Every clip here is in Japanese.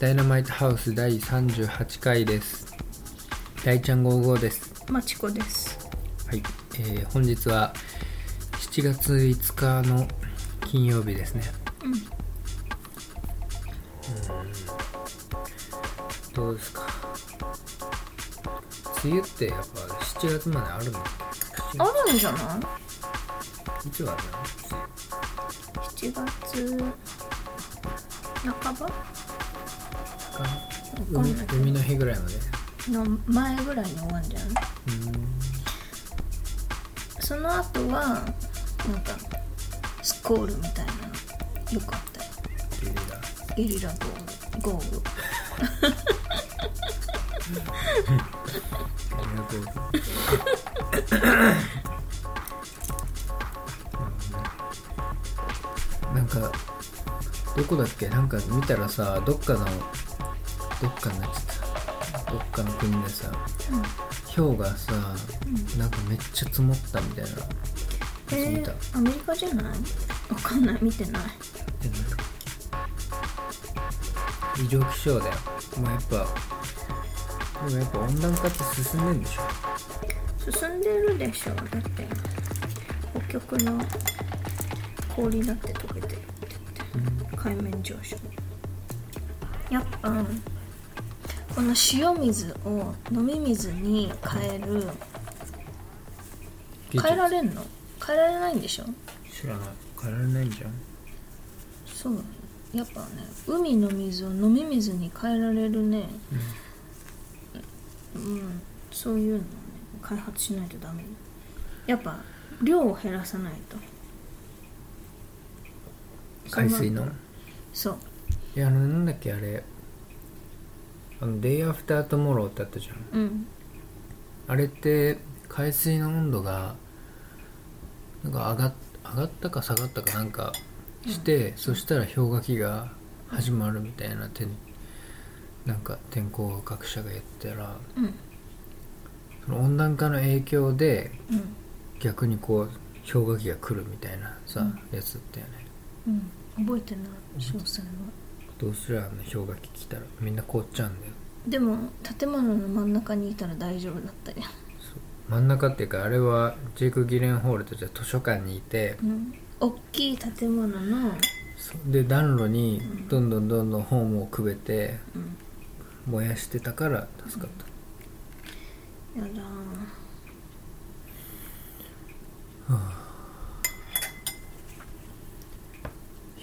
ダイナマイトハウス第38回です。大ちゃん55です。まちこです。はい、えー本日は7月5日の金曜日ですね。うん。どうですか？梅雨ってやっぱ7月まであるの？あるんじゃない？いつはあるの ?7 月半ば？わかんない海の日ぐらいまで。の前ぐらいに終わるんじゃないその後はなんかスコールみたいなの。よかった。よゲリラ。ゲリラ豪雨豪雨ありがとう。なんかどこだっけ？なんか見たらさどっかのどっかになっちゃったどっかの国でさ氷がさなんかめっちゃ積もったみたいな。えー、アメリカじゃない？わかんない。見てない。でも異常気象だよ。もうやっぱでもやっぱ温暖化って進んでんでしょ？進んでるでしょ。だって北極の氷だって溶けてるって言って。海面上昇。やっぱこの塩水を飲み水に変える。変えられんの？変えられないんでしょ？知らない。変えられないんじゃん。そう。やっぱね海の水を飲み水に変えられるね。うん。そういうのをね開発しないとダメ。やっぱ量を減らさないと。海水の？そう。いやあのなんだっけあれあの「Day After Tomorrow」ってあったじゃん。うん。あれって海水の温度がなんか上がっ上がったか下がったかなんかして、そしたら氷河期が始まるみたいな天なんか天候学者が言ったらうん。その温暖化の影響でうん。逆にこう氷河期が来るみたいなさ、うん。やつだったよね。うん。覚えてない詳細はどうすりゃあの氷河期来たら。みんな凍っちゃうんだよ。でも建物の真ん中にいたら大丈夫だったよ、真ん中っていうかあれはジェイク・ギレンホールとじゃ図書館にいて。うん、大きい建物の、そう。で暖炉にどんどんどんどん本をくべてうん、燃やしてたから助かった、やだ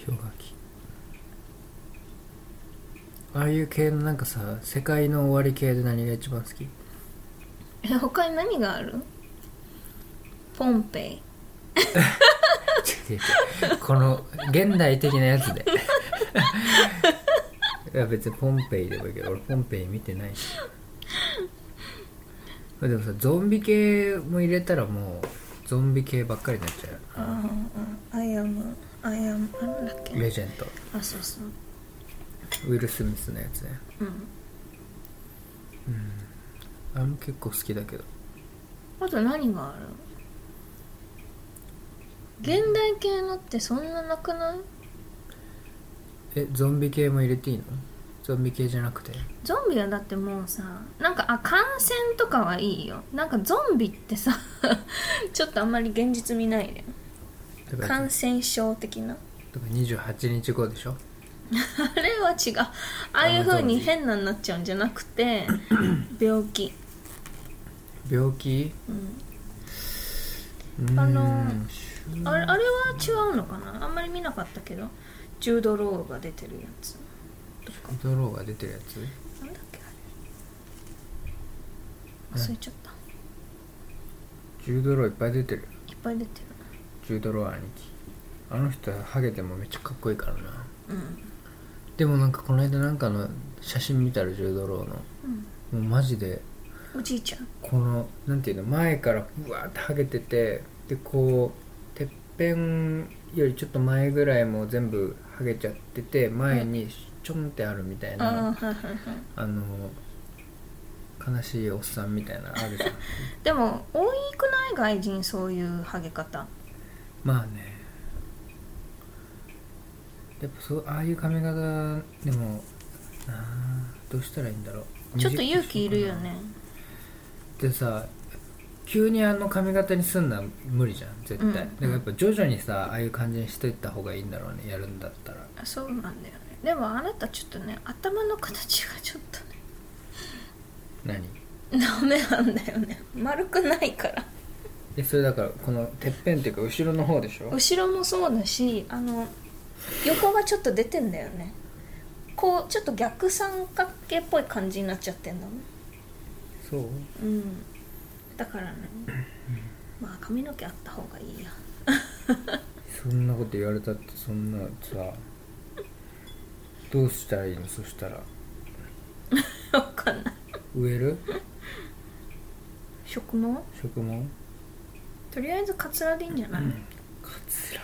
氷河期ああいう系のなんかさ世界の終わり系で何が一番好き？え他に何がある？ポンペイ。この現代的なやつで。いや別にポンペイでもいいけど俺ポンペイ見てないし。でもさゾンビ系も入れたらもうゾンビ系ばっかりになっちゃうああ I am I am なんだっけ？ Legend。あそうそうウィル・スミスのやつね。うん。あれも結構好きだけど。あと何がある？現代系のってそんななくない？えゾンビ系も入れていいの？ゾンビ系じゃなくて。ゾンビはだってもうさなんかあ感染とかはいいよ。なんかゾンビってさ ちょっとあんまり現実見ないね。感染症的な。だから28日後でしょ？あれは違う。ああいう風に変なになっちゃうんじゃなくて 病気。病気？うん。あのあれあれは違うのかな？あんまり見なかったけど。ジュード・ローが出てるやつ。ドローが出てるやつ？なんだっけあれ。忘れちゃった。ジュードローいっぱい出てる。いっぱい出てる。ジュードロー兄貴。あの人はハゲてもめっちゃかっこいいからな。うんでもなんかこの間なんかの写真見たらジュードローの。うん。もうマジで。おじいちゃん。このなんていうの前からうわーってハゲててでこうてっぺんよりちょっと前ぐらいも全部ハゲちゃってて前にちょんってあるみたいな、はいはいはいあの悲しいおっさんみたいなのあるじゃん。でも多くない外人そういうハゲ方。まあねやっぱそうああいう髪型でもなあどうしたらいいんだろう。ちょっと勇気いるよね。でさ急にあの髪型にすんのは無理じゃん絶対、うん。だからやっぱ徐々にさああいう感じにしといた方がいいんだろうねやるんだったら。そうなんだよね。でもあなたちょっとね頭の形がちょっとね。何？ダメなんだよね。丸くないから。えそれだからこのてっぺんっていうか後ろの方でしょ？後ろもそうだしあの横がちょっと出てんだよね。こうちょっと逆三角形っぽい感じになっちゃってんだもんそう？うん。だからね。まあ髪の毛あった方がいいや。そんなこと言われたってそんなさどうしたらいいの？そしたら。わかんない。植える？植毛？植毛？とりあえずカツラでいいんじゃない、カツラ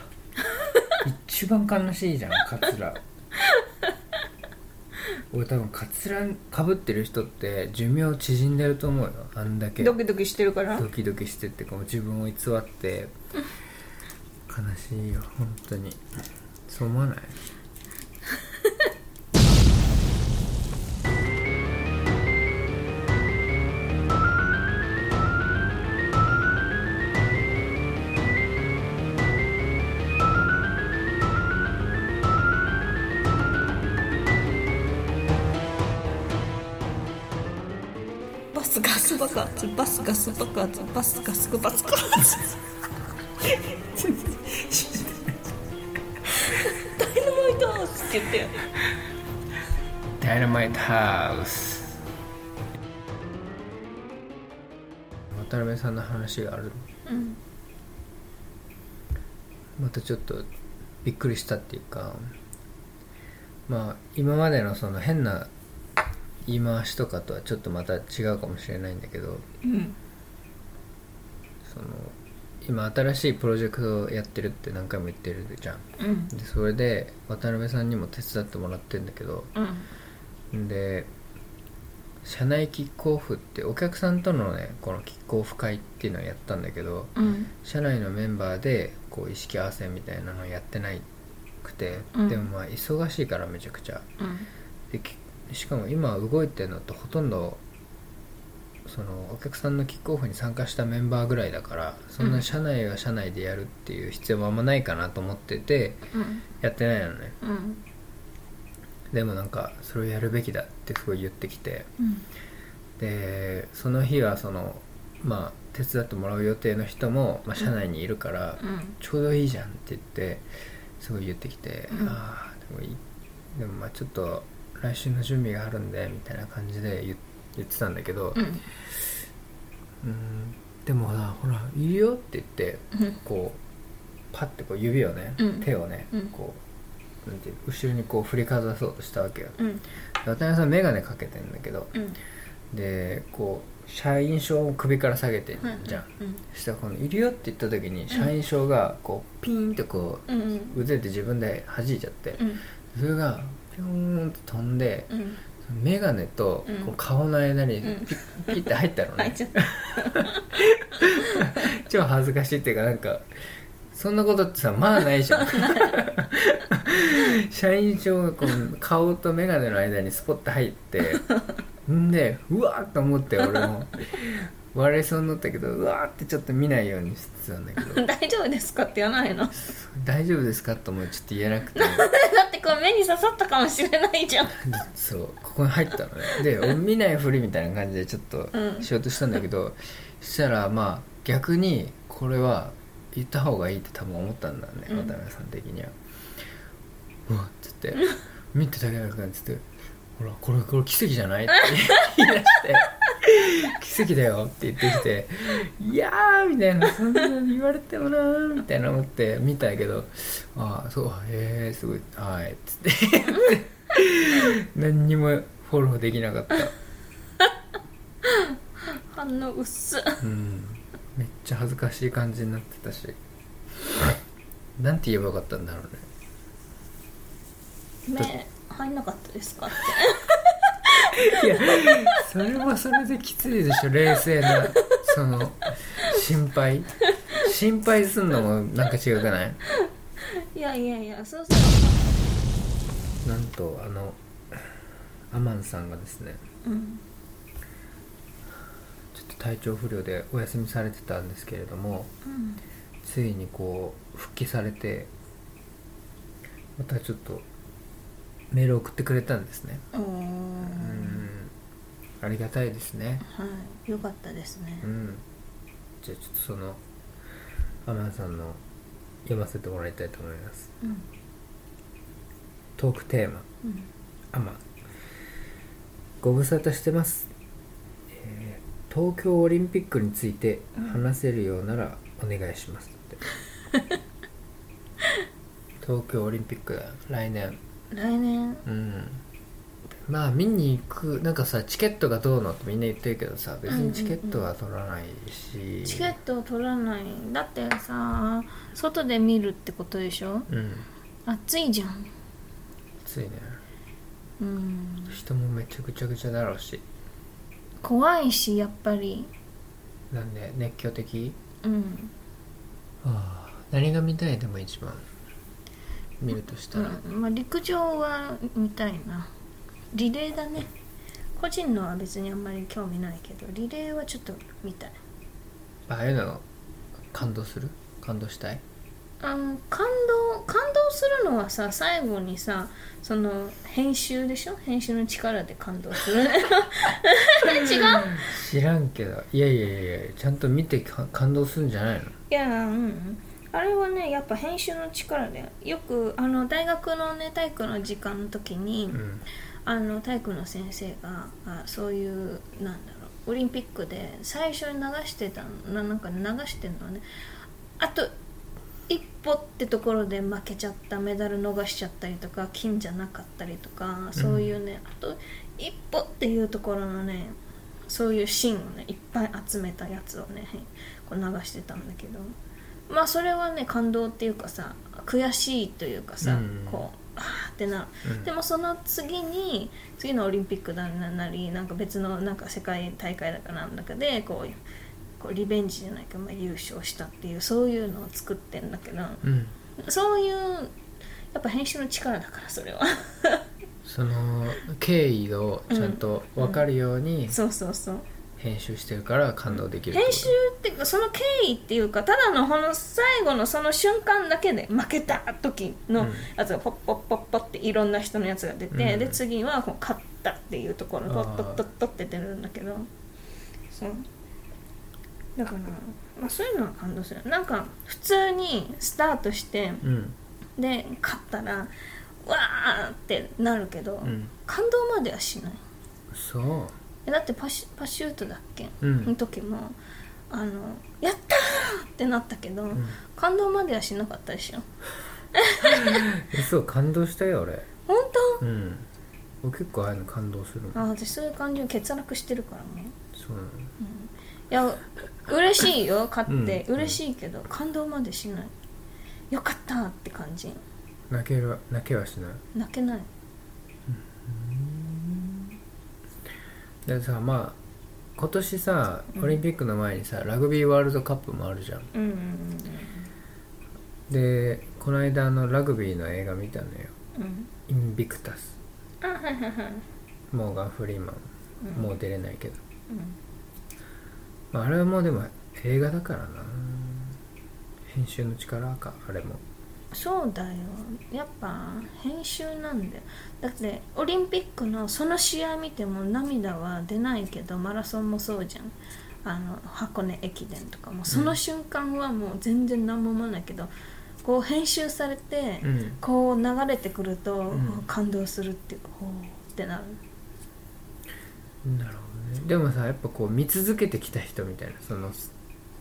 一番悲しいじゃんカツラ。俺多分カツラかぶってる人って寿命縮んでると思うよ。あんだけ。ドキドキしてるから？ドキドキしてってこう自分を偽って。悲しいよ本当に。そう思わない？スガス爆発バスガス爆発。ダイナマイトハウスって言ってよ。ダイナマイトハウス渡辺さんの話がある。うん。またちょっとびっくりしたっていうか。まあ今までのその変な言い回しとかとはちょっとまた違うかもしれないんだけどうん。その今新しいプロジェクトをやってるって何回も言ってるじゃん。うん。でそれで渡辺さんにも手伝ってもらってるんだけどうん。で社内キックオフってお客さんとのねこのキックオフ会っていうのをやったんだけどうん。社内のメンバーでこう意識合わせみたいなのをやってないくて、うん。でもまあ忙しいからめちゃくちゃ。うん。できしかも今動いてるのってほとんどそのお客さんのキックオフに参加したメンバーぐらいだからそんな社内が社内でやるっていう必要もあんまないかなと思っててうん。やってないのね。うん。でもなんかそれをやるべきだってすごい言ってきてうん。でその日はそのまあ手伝ってもらう予定の人も、まあ、社内にいるから、うん。ちょうどいいじゃんって言ってすごい言ってきて、うん。ああでもいい。でもまあちょっと来週の準備があるんでみたいな感じで言言ってたんだけど、うん。うんでもさほらいいよって言ってうん。こうパッてこう指をね、うん。手をね、うん。こうなんていう後ろにこう振りかざそうとしたわけよ。うん。で渡辺さん眼鏡かけてんだけどうん。でこう社員証を首から下げてんじゃん、うんそしたらこの「いるよ」って言った時に社員証がこうピーンってこううんうん。腕で自分で弾いちゃってうん。それがピョーンって飛んでうん。眼鏡とうん。こう顔の間にうん。ピッて入ったのね。入っちゃった。超恥ずかしいっていうかなんかそんなことってさまあないじゃん。社員証がこう顔と眼鏡の間にスポッて入ってんでうわーっと思って俺も。笑いそうになったけどうわーってちょっと見ないようにしてたんだけど。大丈夫ですかって言わないの？だ大丈夫ですかともちょっと言えなくてこう目に刺さったかもしれないじゃん。そうここに入ったのね。で 俺見ないふりみたいな感じでちょっとうん。しようとしたんだけど、そしたらまあ逆にこれは言った方がいいって多分思ったんだね、うん。渡辺さん的には。うわっつって。見てたけなくなっつって。ほらこれこれ奇跡じゃない？って言い出して奇跡だよって言ってきていやーみたいなそんなに言われてもなーみたいな思って見たけどああそうへえすごいはいっつって。何にもフォローできなかった。反応薄。っうん。めっちゃ恥ずかしい感じになってたし。なんて言えばよかったんだろうね。目入んなかったですかっていやそれはそれできついでしょ冷静なその心配。心配すんのもなんか違くない？いやいやいやそうそう。なんとあのアマンさんがですねうん。ちょっと体調不良でお休みされてたんですけれどもうん。ついにこう復帰されてまたちょっとメールを送ってくれたんですねありがたいですね。はい。よかったですね。うん。じゃあちょっとそのアマンさんの読ませてもらいたいと思います。うん。トークテーマ。うん。アマ。ンご無沙汰してます、えー東京オリンピックについて話せるようならお願いしますって。東京オリンピックだ。来年。来年。うんまあ見に行くなんかさチケットがどうのってみんな言ってるけどさ別にチケットは取らないし、チケットを取らないだってさ外で見るってことでしょ？うん。暑いじゃん。ついね。うん。人もめちゃくちゃくちゃだろうし。怖いしやっぱり。なんで熱狂的？うん、ああ何が見たいでも一番。見るとしたら、うん。まあ、陸上は見たいなリレーだね。個人のは別にあんまり興味ないけどリレーはちょっと見たい。ああいうの感動する？感動したい？あの感動感動するのはさ最後にさその編集でしょ？編集の力で感動する？違う？知らんけど。いやいやいやいやちゃんと見てか感動するんじゃないの？いやうん。あれはねやっぱ編集の力で。よくあの大学のね体育の時間の時に、うんあの体育の先生があそういうなんだろうオリンピックで最初に流してたななんか流してるのはね。あと一歩ってところで負けちゃったメダル逃しちゃったりとか金じゃなかったりとかそういうね、あと一歩っていうところのねそういうシーンをねいっぱい集めたやつをねこう流してたんだけど。まあそれはね感動っていうかさ悔しいというかさ、うん。こうあーってなる。うん。でもその次に次のオリンピックだなりなんか別のなんか世界大会だかなんだかでこうこうリベンジじゃないか、まあ、優勝したっていうそういうのを作ってんだけどうん。そういうやっぱ編集の力だからそれは。その経緯をちゃんと分かるようにそうそうそう編集してるから感動できる編集っていうかその経緯っていうかただのこの最後のその瞬間だけで負けた時のうん。やつがポッポッポッポッっていろんな人のやつが出て、うん。で次はこう勝ったっていうところポッポッポッポッって出るんだけどそう。だから、まあ、そういうのは感動する。なんか普通にスタートしてうん。で勝ったらわーってなるけど、うん。感動まではしない。そう。えだってパシパシュートだっけ、うん。の時もあのやったーってなったけど、ん。感動まではしなかったでしょ。嘘感動したよ俺本うん。僕結構ああいうの感動する。あ私そういう感じで欠落してるからもう。そうなの。いや嬉しいよ勝って、うん。嬉しいけど感動までしない。よかったって感じ。泣ける泣けはしない？泣けないでさまあ今年さオリンピックの前にさラグビーワールドカップもあるじゃん。うんうんうんでこの間あのラグビーの映画見たのよ。うん「インビクタス。あはいはいはい」モーガン・フリーマン、うん。もう出れないけど、うん。まあ、あれはもうでも映画だからな。編集の力かあれもそうだよ。やっぱ編集なんだよ。だってオリンピックのその試合見ても涙は出ないけどマラソンもそうじゃん。あの箱根駅伝とかもその瞬間はもう全然何も思わないけど、こう編集されて、うん。こう流れてくると、ん。感動するっていうかほうってなる。なるほどね。でもさやっぱこう見続けてきた人みたいなその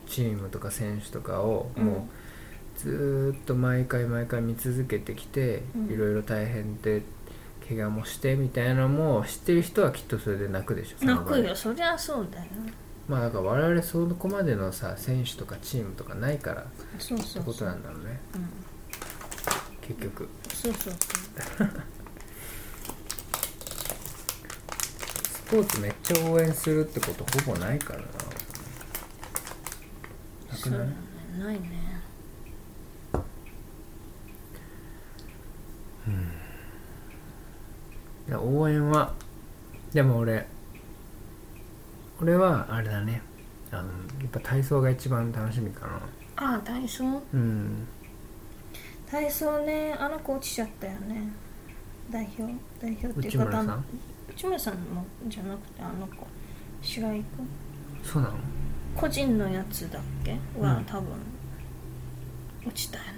チームとか選手とかをうん。もうずーっと毎回毎回見続けてきて、うん。いろいろ大変で怪我もしてみたいなのも知ってる人はきっとそれで泣くでしょ泣くよ。そりゃそうだよ。まあだから我々そこまでのさ選手とかチームとかないからっそうてことそう。そうなんだろうね。うん。結局。そうそうそう。スポーツめっちゃ応援するってことほぼないからな。なくない？そうだね。ないねいや応援はでも俺俺はあれだね。あのやっぱ体操が一番楽しみかな。ああ体操？うん。体操ねあの子落ちちゃったよね。代表代表っていう内村さん？内村さんもじゃなくてあの子。白井君そうなの？個人のやつだっけ？は、うん。多分落ちたよね。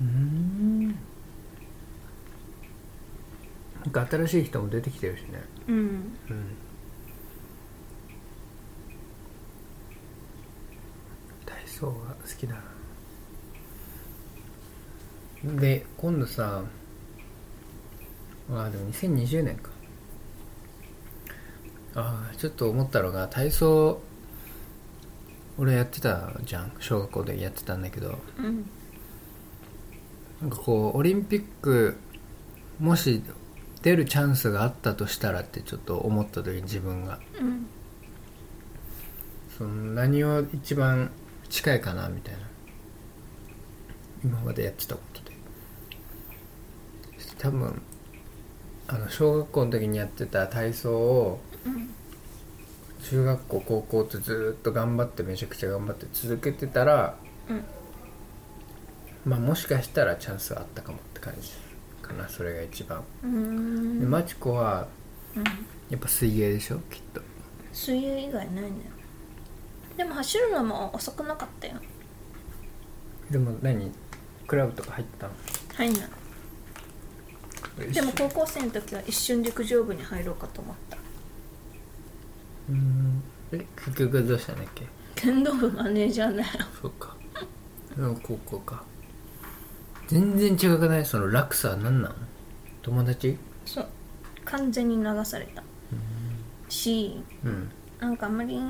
うんなんか新しい人も出てきてるしね。うん。うん。体操が好きだな。で今度さああでも2020年か。ああちょっと思ったのが体操俺やってたじゃん。小学校でやってたんだけど。うん。なんかこうオリンピックもし出るチャンスがあったとしたらってちょっと思った時に自分が。うんその何を一番近いかなみたいな。今までやってたことで。多分あの小学校の時にやってた体操をうん中学校高校とずーっと頑張ってめちゃくちゃ頑張って続けてたらうん。まあもしかしたらチャンスはあったかもって感じかなそれが一番、でマチコはうん。やっぱ水泳でしょ？きっと。水泳以外ないねでも走るのも遅くなかったよ。でも何？クラブとか入ったの？入んない。でも高校生の時は一瞬陸上部に入ろうかと思った。うん。え結局どうしたんだっけ？剣道部マネージャーだよ。そうか。でも高校か全然違くない？その落差は何なの友達？そう。完全に流された。しうん。なんかあんまり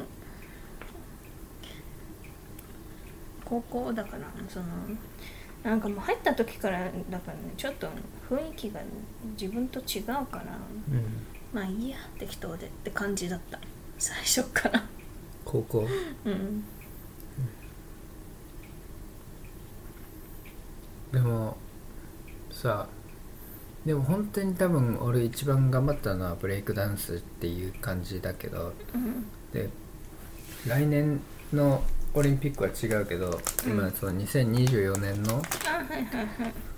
高校だからそのなんかもう入った時からだからねちょっと雰囲気が自分と違うからうん。まあいいや適当でって感じだった。最初から。高校？うんでもさでも本当に多分俺一番頑張ったのはブレイクダンスっていう感じだけどうん。で来年のオリンピックは違うけど、今その2024年の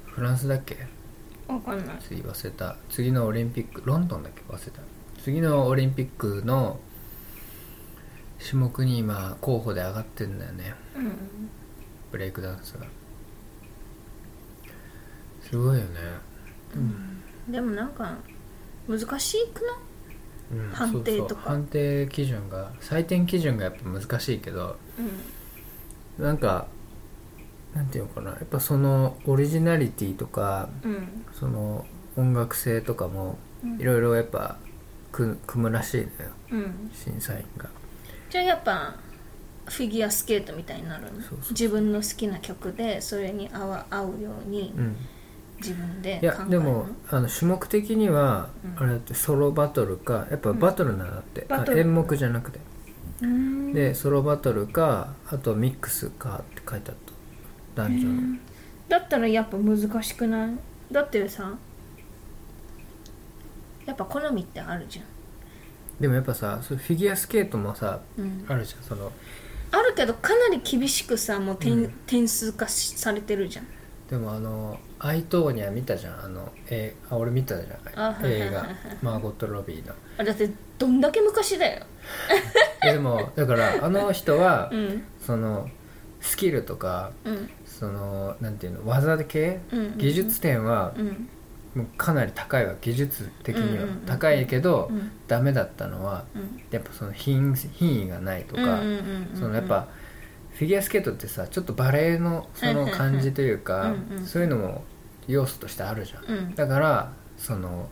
フランスだっけ？わかんない。次忘れた。次のオリンピックロンドンだっけ？忘れた。次のオリンピックの種目に今候補で上がってんだよね。うん。ブレイクダンスがすごいよね。でもなんか難しくない？うん判定とか。そうそう。判定基準が採点基準がやっぱ難しいけどなんかなんていうのかな。やっぱそのオリジナリティとかうん。うんその音楽性とかもうん。いろいろやっぱく組むらしいのよ。うん。審査員が。じゃあやっぱフィギュアスケートみたいになるの？そうそう自分の好きな曲でそれに合うように。うん自分でいやでもあの種目的には、うん。あれだってソロバトルかやっぱバトルなんだって、バトル。あ演目じゃなくて、うん。でソロバトルかあとミックスかって書いてあった。男女の、だったらやっぱ難しくない？だってさやっぱ好みってあるじゃん、でもやっぱさフィギュアスケートもさうん、あるじゃんその。あるけどかなり厳しくさもう点,、うん。点数化しされてるじゃん。でもあのアイトーニャ見たじゃんあのえあ俺見たじゃんあはいはいはい映画。マーゴット・ロビーの。あだってどんだけ昔だよ。えでもだからあの人は、うん。そのスキルとかうん。そのなんていうの技系、うんうんうん。技術点はうん。もうかなり高いわ。技術的には。うんうんうん高いけど、うん。ダメだったのはうん。やっぱその品品位がないとか、そのやっぱフィギュアスケートってさちょっとバレエのその感じというかそういうのも要素としてあるじゃん、うん。だからその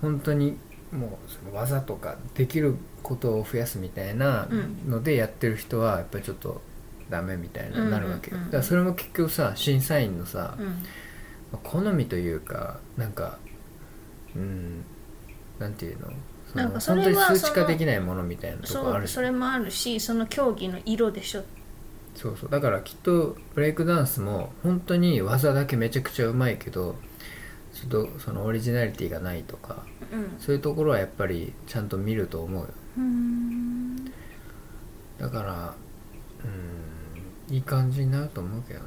本当にもうその技とかできることを増やすみたいなのでやってる人はやっぱりちょっとダメみたいななるわけよ、うんうんうんだからそれも結局さ審査員のさ、うん。好みというかなんかうんなんていうの？そのなんかそれは本当に数値化できないものみたいなとこあるそれもあるしその競技の色でしょそうそう。だからきっとブレイクダンスも本当に技だけめちゃくちゃうまいけどちょっとそのオリジナリティがないとかうん。そういうところはやっぱりちゃんと見ると思うよ。うん。だからうんいい感じになると思うけどな。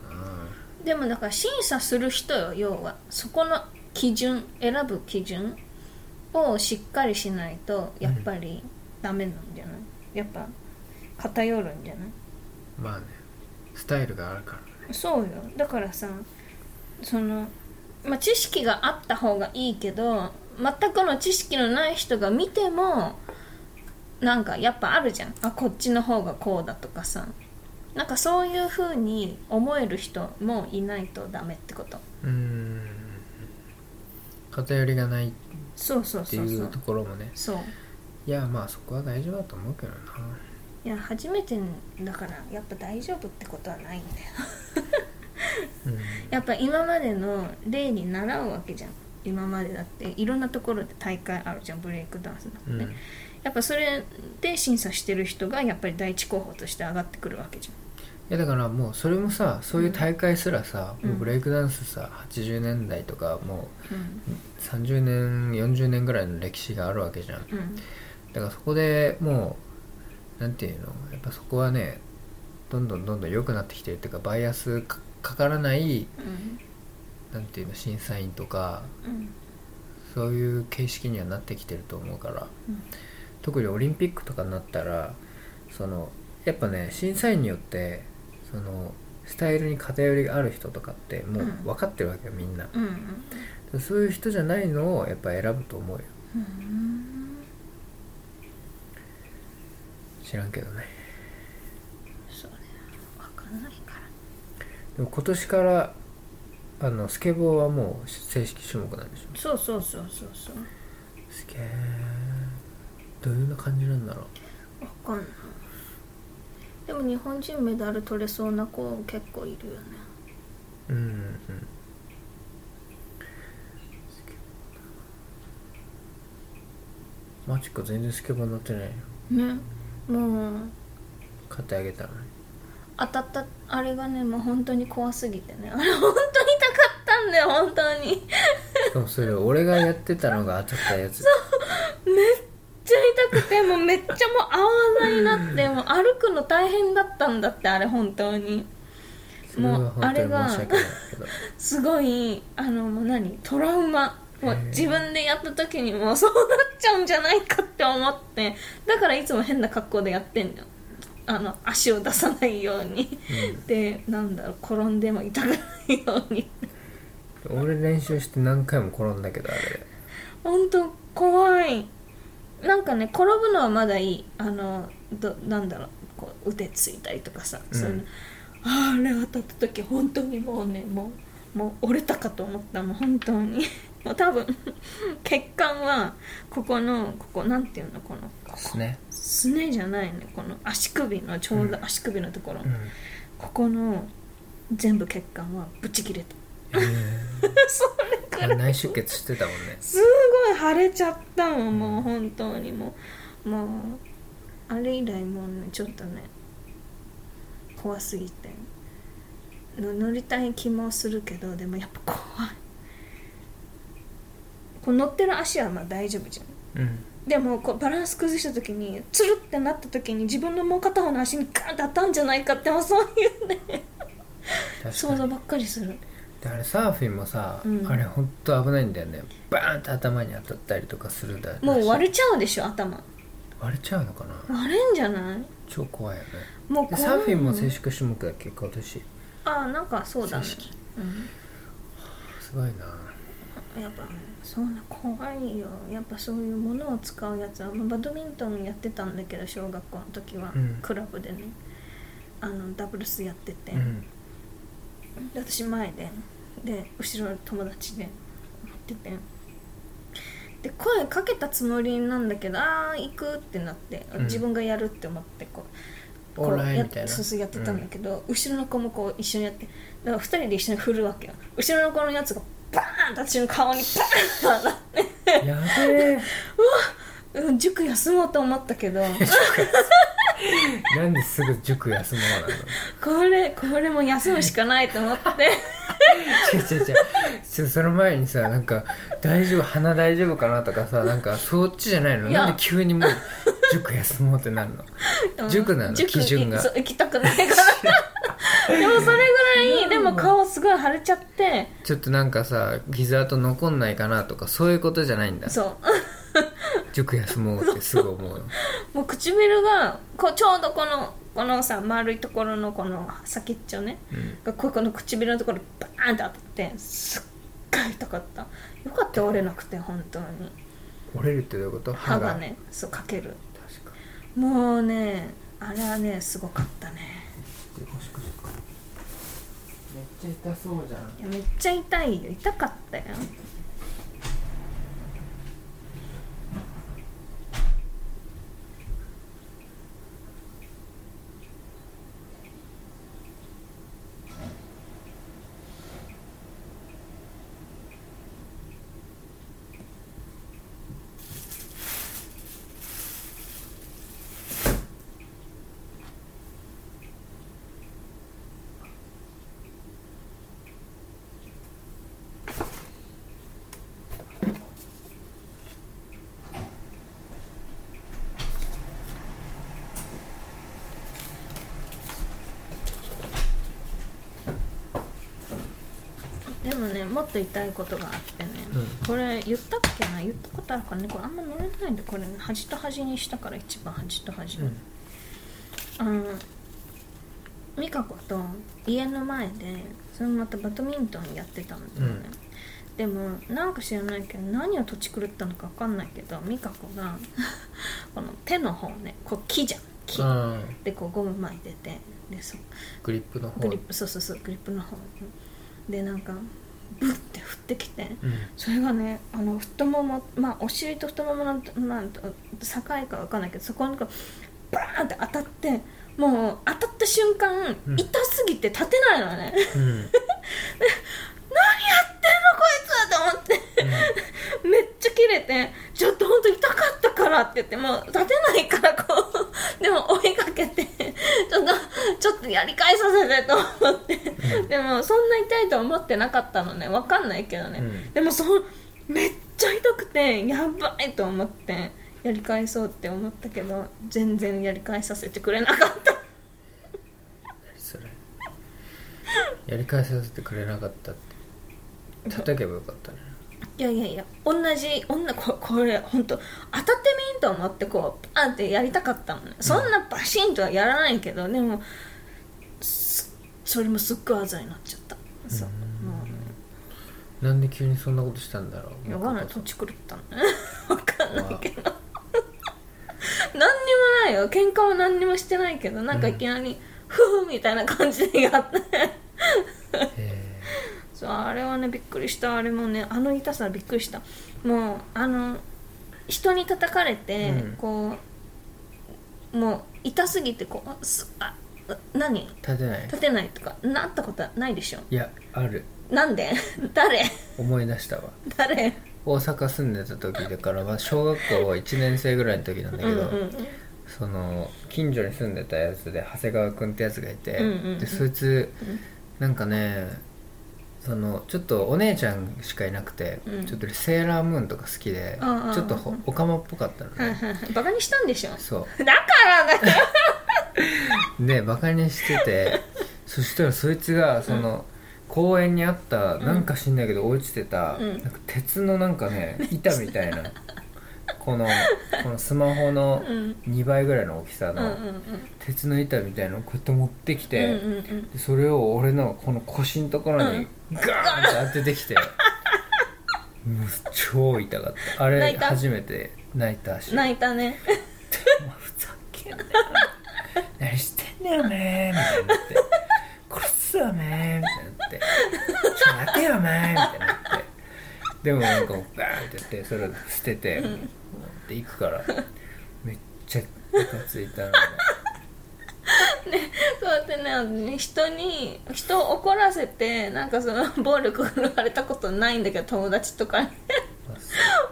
でもだから審査する人よ要は。そこの基準選ぶ基準をしっかりしないとやっぱりダメなんじゃない、やっぱ偏るんじゃない？まあねスタイルがあるからね。そうよ。だからさその、まあ、知識があった方がいいけど全くの知識のない人が見てもなんかやっぱあるじゃん。あこっちの方がこうだとかさ。なんかそういう風に思える人もいないとダメってこと。うん。偏りがないっそうそうていうそうそう。ところもね。そう。いやまあそこは大丈夫だと思うけどないや初めてだからやっぱ大丈夫ってことはないんだようん。やっぱ今までの例に習うわけじゃん。今までだって。いろんなところで大会あるじゃんブレイクダンスだって、うん。やっぱそれで審査してる人がやっぱり第一候補として上がってくるわけじいやだからもうそれもさそういう大会すらさ、うん。もうブレイクダンスさ80年代とかもゃん。う30年40年ぐらいの歴史があるわけじゃん。だからそこでもうなんていうの？やっぱそこはねどんどんどんどん良くなってきてるっていうかバイアスかかからないなんていうの？審査員とかうん。そういう形式にはなってきてると思うから、うん。特にオリンピックとかになったらそのやっぱね審査員によってそのスタイルに偏りがある人とかってもううん。分かってるわけよみんな、うんうん。そういう人じゃないのをやっぱ選ぶと思うよ。うん知らんけどね。そうね。分かんないから。でも今年からあのスケボーはもう正式種目なんでしょ？そうそうそうそうそう。すげえどういうな感じなんだろう？分かんない。でも日本人メダル取れそうな子結構いるよね。うんうんマチコ全然スケボー乗ってないよ。ねもう買ってあげたのに当たったあれがねもう本当に怖すぎてね。あ れ本当に痛かったんだよ本当に。しかもそれ俺がやってたのが当たったやつ。めっちゃ痛くてもうめっちゃもうあわざになってもう歩くの大変だったんだってあれ本当に。もうあれがすごいあのもう何？トラウマもう自分でやった時にもうそうなっちゃうんじゃないかって思ってだからいつも変な格好でやってんだよ。あの足を出さないように、でなんだろう転んでも痛くないように。俺練習して何回も転んだけどあれ。で本当怖い。なんかね転ぶのはまだいい。あのどなんだろうこう腕ついたりとかさ、うん。そあれ当たった時本当にもうねもうもう折れたかと思った。もう本当にもう多分血管はここのここなんていうのこのすね。すねじゃないねこの足首のちょうど足首のところ、うん。ここの全部血管はブチ切れた。へ それくら。内出血してたもんね。すごい腫れちゃったもん。もう本当にもう。もうあれ以来もうねちょっとね怖すぎて。の乗りたい気もするけどでもやっぱ怖いこう乗ってる足はまあ大丈夫じゃん。うん。でもこうバランス崩した時につるってなった時に自分のもう片方の足にガーンって当たんじゃないかってもうそういうね想像ばっかりする。であれサーフィンもさ、うん。あれ本当危ないんだよね。バーンって頭に当たったりとかするんだもう割れれちゃうでしょ頭。割れちゃうのかな？割れんじゃない？超怖いよね。もう怖いでサーフィンも正式種目だっけ今年。ああなんかそうだね。うん。すごいな。やっぱそうな怖いよ。やっぱそういうものを使うやつはまあバドミントンやってたんだけど小学校の時は、うん。クラブでね。あのダブルスやってて、うん。で私前でで後ろ友達で乗ってて。で声かけたつもりなんだけどああ行くってなって、うん。自分がやるって思ってこうオーライやみたいな。そうそうやってたんだけど、後ろの子もこう一緒にやってだから2人で一緒に振るわけよ。後ろの子のやつがバーンと私の顔にバーンと当たって。やべえ。うん塾休もうと思ったけど なんですぐ塾休もうなの。これこれも休むしかないと思って。違う違う違う。その前にさなんか「大丈夫鼻大丈夫かな?」とかさなんかそっちじゃないの。なんで急にもう塾休もうってなる の？塾なの塾基準が。行きたくないから。でもそれぐらいでも顔すごい腫れちゃって。ちょっとなんかさ傷跡残んないかなとかそういうことじゃないんだ。そう 塾休もうってすぐ思うのもう唇がこうちょうどこのこのさ丸いところのこの先っちょね、うん。がここの唇のところにバーンって当たってすっごい痛かった。よかった折れなくて本当に。折れるってどういうこと？歯がねそうかける。確かもうねあれはねすごかったね。めっちゃ痛そうじゃん。いやめっちゃ痛いよ。痛かったよでもっと痛いことがあってね、うん。これ言ったっけな？言ったことあるかな？これあんま乗れないんでこれ、ね、端と端にしたから一番端と端に、うん。あの美香子と家の前でそのまたバドミントンやってたんだよね、でもなんか知らないけど何を土地狂ったのか分かんないけど美香子がこの手の方ねこう木じゃん。木。うん。でこうゴム巻いててでそう。グリップの方。グリップそうそうそうグリップの方。でなんかブッて振ってきてうん。それがねあの太ももまあお尻と太もものなんと境かわかんないけどそこにこうバーンって当たってもう当たった瞬間、うん。痛すぎて立てないのね。何やってんのうんこいつと思って。めっちゃ切れてちょっと本当痛かったからって言ってもう立てないからこうでも追いかけてちょっとちょっとやり返させてと思って、でもそんな痛いとは思ってなかったのね。わかんないけどね、うん。でもそめっちゃ痛くてやばいと思ってやり返そうって思ったけど全然やり返させてくれなかった。それ。やり返させてくれなかったって。叩けばよかったねいやいやいや同じ女ここれ本当当たってみんと思ってこうパンってやりたかったのね、そんなバシンとはやらないけどでもすそれもすっごいあざになっちゃった。そう。もなんで急にそんなことしたんだろう。うわかんない土地狂ったの。ね わかんないけど。わ何にもないよ。喧嘩は何にもしてないけどなんかいきなり、フーみたいな感じでやって。へそうあれはねびっくりした。あれもねあの痛さはびっくりした。もうあの人に叩かれて、うん。こうもう痛すぎてこうすあ何？え立てない。立てないとかなったことはないでしょ？いやある。なんで？誰？思い出したわ。誰？大阪住んでた時だから、まあ、小学校1年生ぐらいの時なんだけど、うんうんその近所に住んでたやつで長谷川君ってやつがいて、うんうんうん。でそいつなんかねそのちょっとお姉ちゃんしかいなくて、うん。ちょっとセーラームーンとか好きで、うんうんうんちょっとほオカマっぽかったの。ね、バカにしたんでしょ？そだからだよ。う でバカにしててそしたらそいつがその、公園にあったなんか知んないけど落ちてた、うん。なんか鉄のなんかね板みたいなこのこのスマホのうん。2倍ぐらいの大きさのうんうんうん。鉄の板みたいなのをこうやって持ってきて、うんうんうん。でそれを俺のこの腰のところにガーンって当ててきて、もう超痛かった。あれ泣いた？初めて。泣いたし。泣いたね。お前ふざけんなよ。何してんだよお前みたいになって。殺すぞお前みたいになって。ちょ待てよお前みたいになって。でもなんかもうガーンってやってそれを捨てて、っていくから。めっちゃムカついたのそうやってね人に人を怒らせてなんかその暴力振るわれたことないんだけど友達とかに。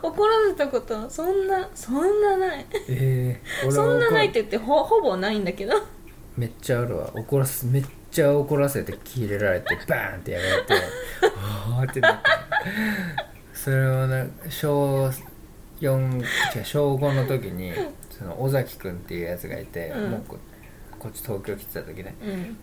怒らせたことそんなそんなない。ええ俺はそんな怒ないって言ってほほぼないんだけど。めっちゃあるわ。怒らすめっちゃ怒らせてキレられてバーンってやられて。あーってなったそれをな小4違う小5の時にその尾崎君っていうやつがいて、うん。もうここっち東京来てた時ね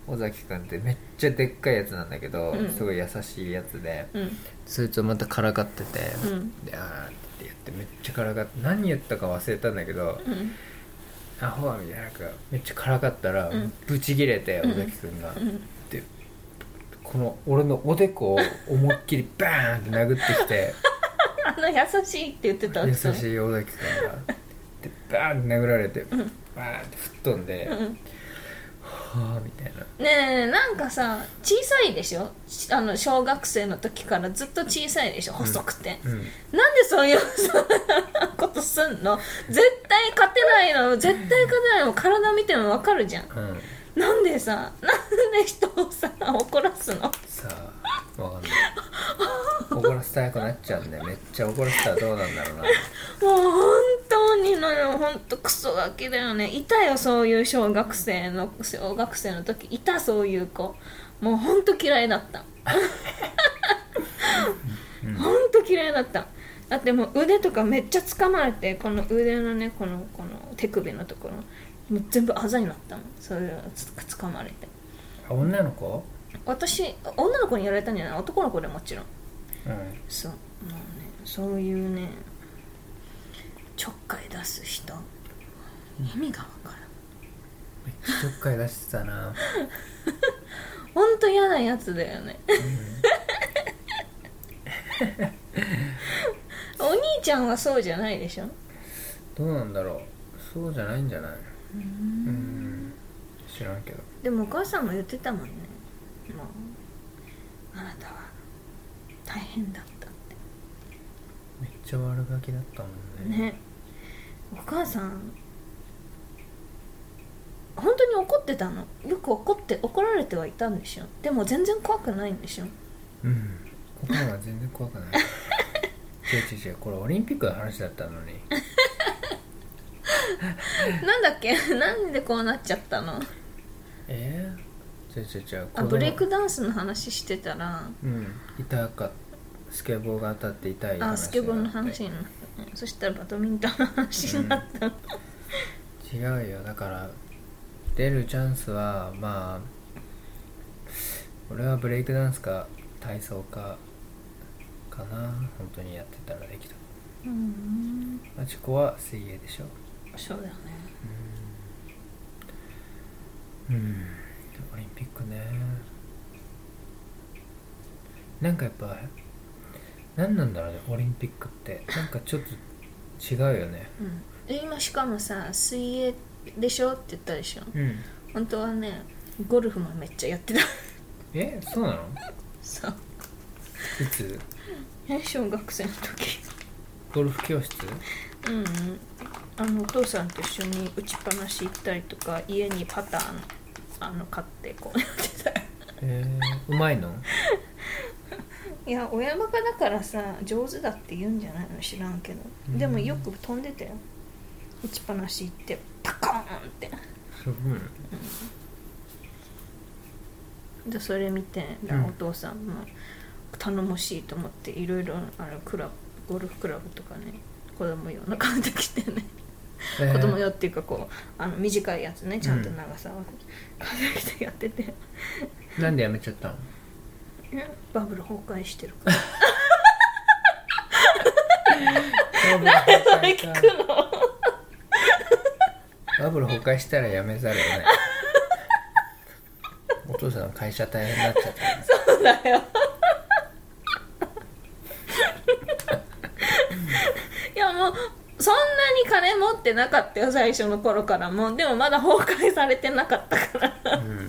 うん。尾崎君ってめっちゃでっかいやつなんだけど、うん。すごい優しいやつでうん。そいつをまたからかってて、うん。であーって言ってめっちゃからかって何言ったか忘れたんだけど、うん。アホはみたいななんかめっちゃからかったら、うん。ブチギレてうん。尾崎君が、うん。でこの俺のおでこを思いっきりバーンって殴ってきて あの優しいって言ってた優いしい尾崎君が。でバーンって殴られて、ん。バーンって吹っ飛んで、うんはあみたいな。ねえなんかさ小さいでしょ？しあの小学生の時からずっと小さいでしょ？細くて、うん。なんでそういうことすんの？絶対勝てないの？絶対勝てないの？体見てもわかるじゃん。うん。なんでさなんで人をさ怒らすの？さあわかんない。怒らせたくなっちゃうんでめっちゃ怒らせたらどうなんだろうな。もうにのよ本当クソガキだよね。いたよそういう小学生の小学生の時。いたそういう子。もう本当嫌いだった。本当嫌いだった。だってもう腕とかめっちゃ掴まれてこの腕のねこのこの手首のところ。もう全部あざになったのそういうのつ掴まれて。あ女の子？私女の子にやられたんじゃない？男の子でもちろん。うん。そう。もうねそういうねちょっかい出す人。意味がわからん。めっちゃちょっかい出してたな。ほんと嫌なやつだよね。お兄ちゃんはそうじゃないでしょ？どうなんだろう。そうじゃないんじゃない？うん。知らんけど。でもお母さんも言ってたもんね。もうあなたは大変だったっめっちゃ悪ガキだったもんね。てねお母さん本当に怒ってたの？よく怒って怒られてはいたんでしょ？でも全然怖くないんでしょ？うん。他のは全然怖くない。違う違う違うこれオリンピックの話だったのに。なんだっけ？なんでこうなっちゃったの？え？ー、違う違う違うあブレイクダンスの話してたら。うん。痛かスケボーが当たって痛い話あスケボーの話にになっそしたらバドミントンの話になった、違うよ。だから出るチャンスはまあ俺はブレイクダンスか体操かかな本当にやってたらできた。うん。マチコは水泳でしょそうだよね。うん。オリンピックね。なんかやっぱ何なんだろうねオリンピックって。なんかちょっと違うよね。うん。で今しかもさ水泳でしょって言ったでしょ？うん。本当はねゴルフもめっちゃやってた。えそうなの？そう。いつ？え小学生の時。ゴルフ教室？うん。うんあのお父さんと一緒に打ちっぱなし行ったりとか家にパターンあの買ってこうやってた。よえー、うまいの？いや親バカだからさ上手だって言うんじゃないの？知らんけど。うん。でもよく飛んでたよ。打ちっぱなし行ってパコーンって。すごい。でそれ見てうん。お父さんも頼もしいと思っていろいろあのクラブゴルフクラブとかね子供用の買ってきてね、えー。子供用っていうかこうあの短いやつねちゃんと長さを買ってきてやってて、なんでやめちゃったの？えバブル崩壊してるから。バブル崩壊した聞くの？バブル崩壊したらやめざるをねお父さんの会社大変になっちゃった。ねそうだよ。いやもうそんなに金持ってなかったよ最初の頃から。もうでもまだ崩壊されてなかったから、うん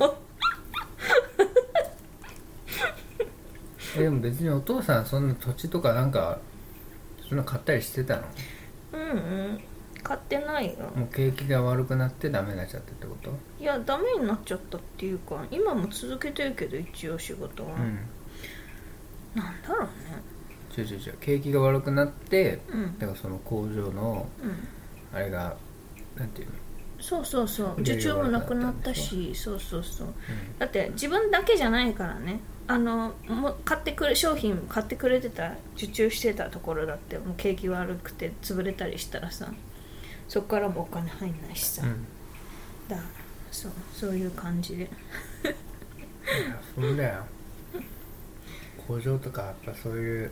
えでも別にお父さんそんな土地とかなんかそんな買ったりしてたの？うんうん。買ってないよ。もう景気が悪くなってダメになっちゃったってこと？いやダメになっちゃったっていうか今も続けてるけど一応仕事は、うん。なんだろうね。違う違う違う。景気が悪くなってうん。だからその工場のうん。あれがなんていうの？そうそうそう。で受注もなくなったしそうそうそう。だって自分だけじゃないからねあのもう買ってくれ商品買ってくれてた受注してたところだってもう景気悪くて潰れたりしたらさそこからもお金入んないしさ、うん。だそうそういう感じで。そうだよ。工場とかやっぱそういう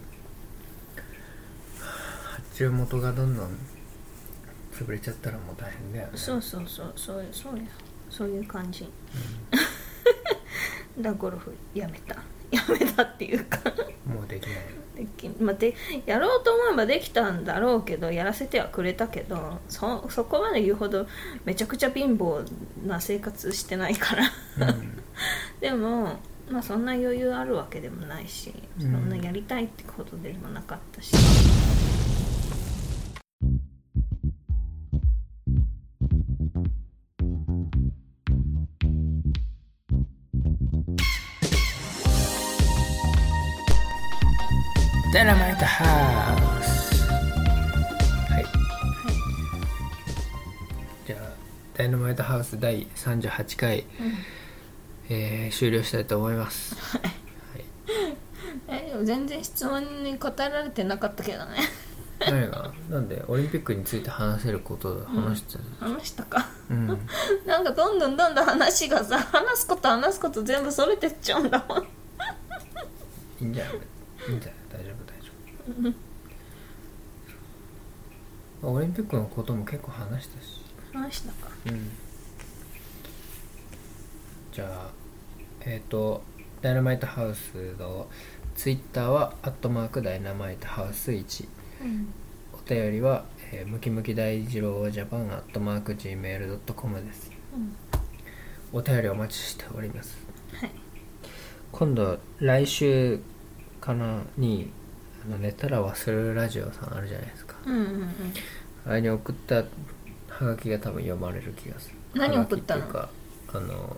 発注元がどんどん潰れちゃったらもう大変だよね。そうそうそうそうよそうよそういう感じ、だゴルフやめた。やめたっていうか。もうできない。できまあ、でやろうと思えばできたんだろうけどやらせてはくれたけどそそこまで言うほどめちゃくちゃ貧乏な生活してないから。うん。でも、まあ、そんな余裕あるわけでもないし、うん。そんなやりたいってことでもなかったしダイナマイトハウスはい。じゃあダイナマイトハウス第38回、えー終了したいと思います。えでも全然質問に答えられてなかったけどね。何が？なんで？オリンピックについて話せることで話してた話したか。うん、なんかどんどんどんどん話がさ話すこと話すこと全部それてっちゃうんだもん。いいんじゃない？いいんじゃない？オリンピックのことも結構話したし。話したか。うん。じゃあえっ、とダイナマイトハウスのツイッターはアットマークダイナマイトハウス1うん。お便りは、えームキムキ大二郎ジャパンアットマーク Gmail.com です。うん。お便りお待ちしております。はい。今度来週かなに寝たら忘れるラジオさんあるじゃないですか。うんうんうん。あれに送ったはがきが多分読まれる気がする。何送ったの？はがきっていうかあの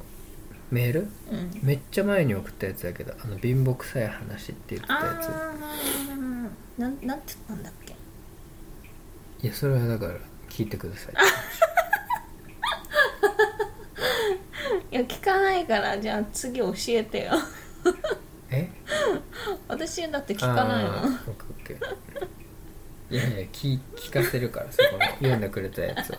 メール？うん。めっちゃ前に送ったやつだけどあの貧乏くさい話って言ってたあやあなんなんて言ったんだっけ？ついやそれはだから聞いてください。いや聞かないからじゃあ次教えてよ。え私だって聞かないもんあーオッケーオッケーいやいや聞聞かせるからそこの 読んでくれたやつを。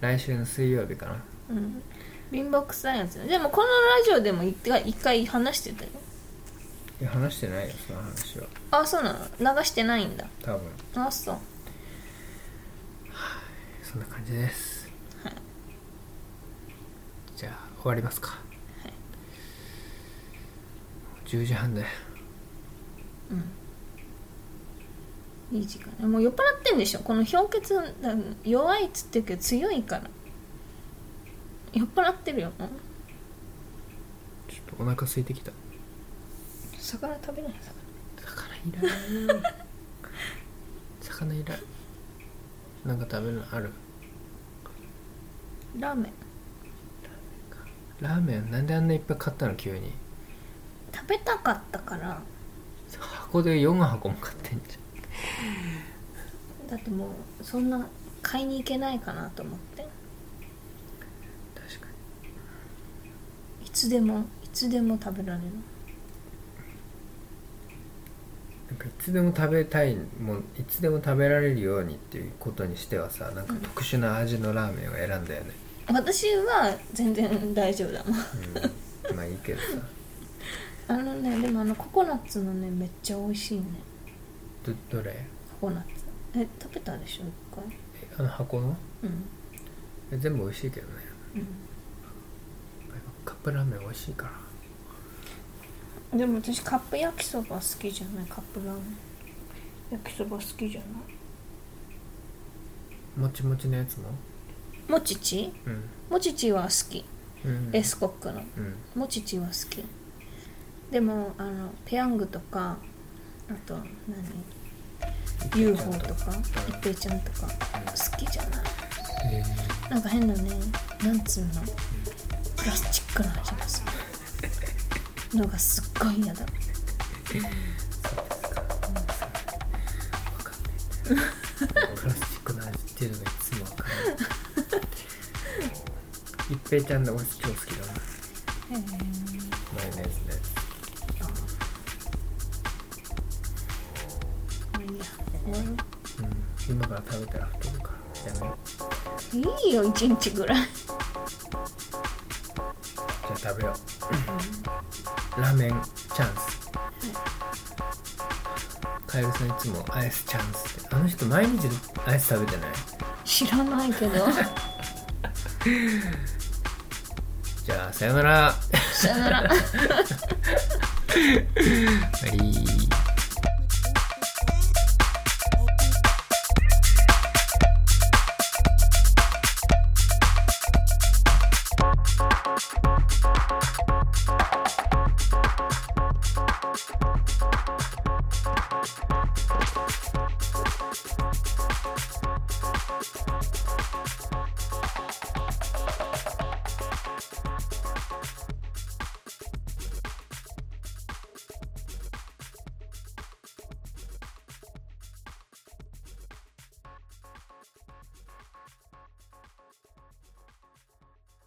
来週の水曜日かな。うん。貧乏くさいやつでもこのラジオでも一回一回話してたよ。いや話してないよその話は。あそうなの？流してないんだ。多分。あそう。そんな感じです、はい。じゃあ終わりますか、10時半だよ。いい時間もう酔っ払ってんでしょ。この氷結だ弱いっつってるけど強いから。酔っ払ってるよ。もうちょっとお腹空いてきた。魚食べない？魚。いらない魚いらないなんか食べるのある？ラーメン。ラーメン？なんであんないっぱい買ったの？急に食べたかったから。箱で4箱も買ってんじだってもうそんな買いに行けないかなと思って。ゃん確かいつでもいつでも食べられる。になんかいつでも食べたいもんいつでも食べられるようにっていうことにしてはさなんか特殊な味のラーメンを選んだよね、私は全然大丈夫だもん。うん、まあいいけどさあのねでもあのココナッツのねめっちゃ美味しいね。どどれ？ココナッツ。え食べたでしょ？一回。えあの箱の？うん。え全部美味しいけどね。うん。カップラーメン美味しいから。でも私カップ焼きそば好きじゃない？カップラーメン。焼きそば好きじゃない？もちもちのやつも？もちち？うん。もちちは好き。うん。エスコックの。うん。もちちは好きでもあのペヤングとかあと何？UFO とか一平ちゃんとか好きじゃない？えなんか変なねなんつうの？プラスチックな味がする。のがすっごい嫌だ。ー、プラスチックの味っていうのがいつもわかんない。ペイちゃんの俺超好きだな。へえー食べたら太るからやめよう。いいよ一日ぐらい。じゃあ食べよう。ラーメンチャンス。カエルさんいつもアイスチャンスって。あの人毎日アイス食べてない？知らないけど。じゃあさよなら。さよなら。はい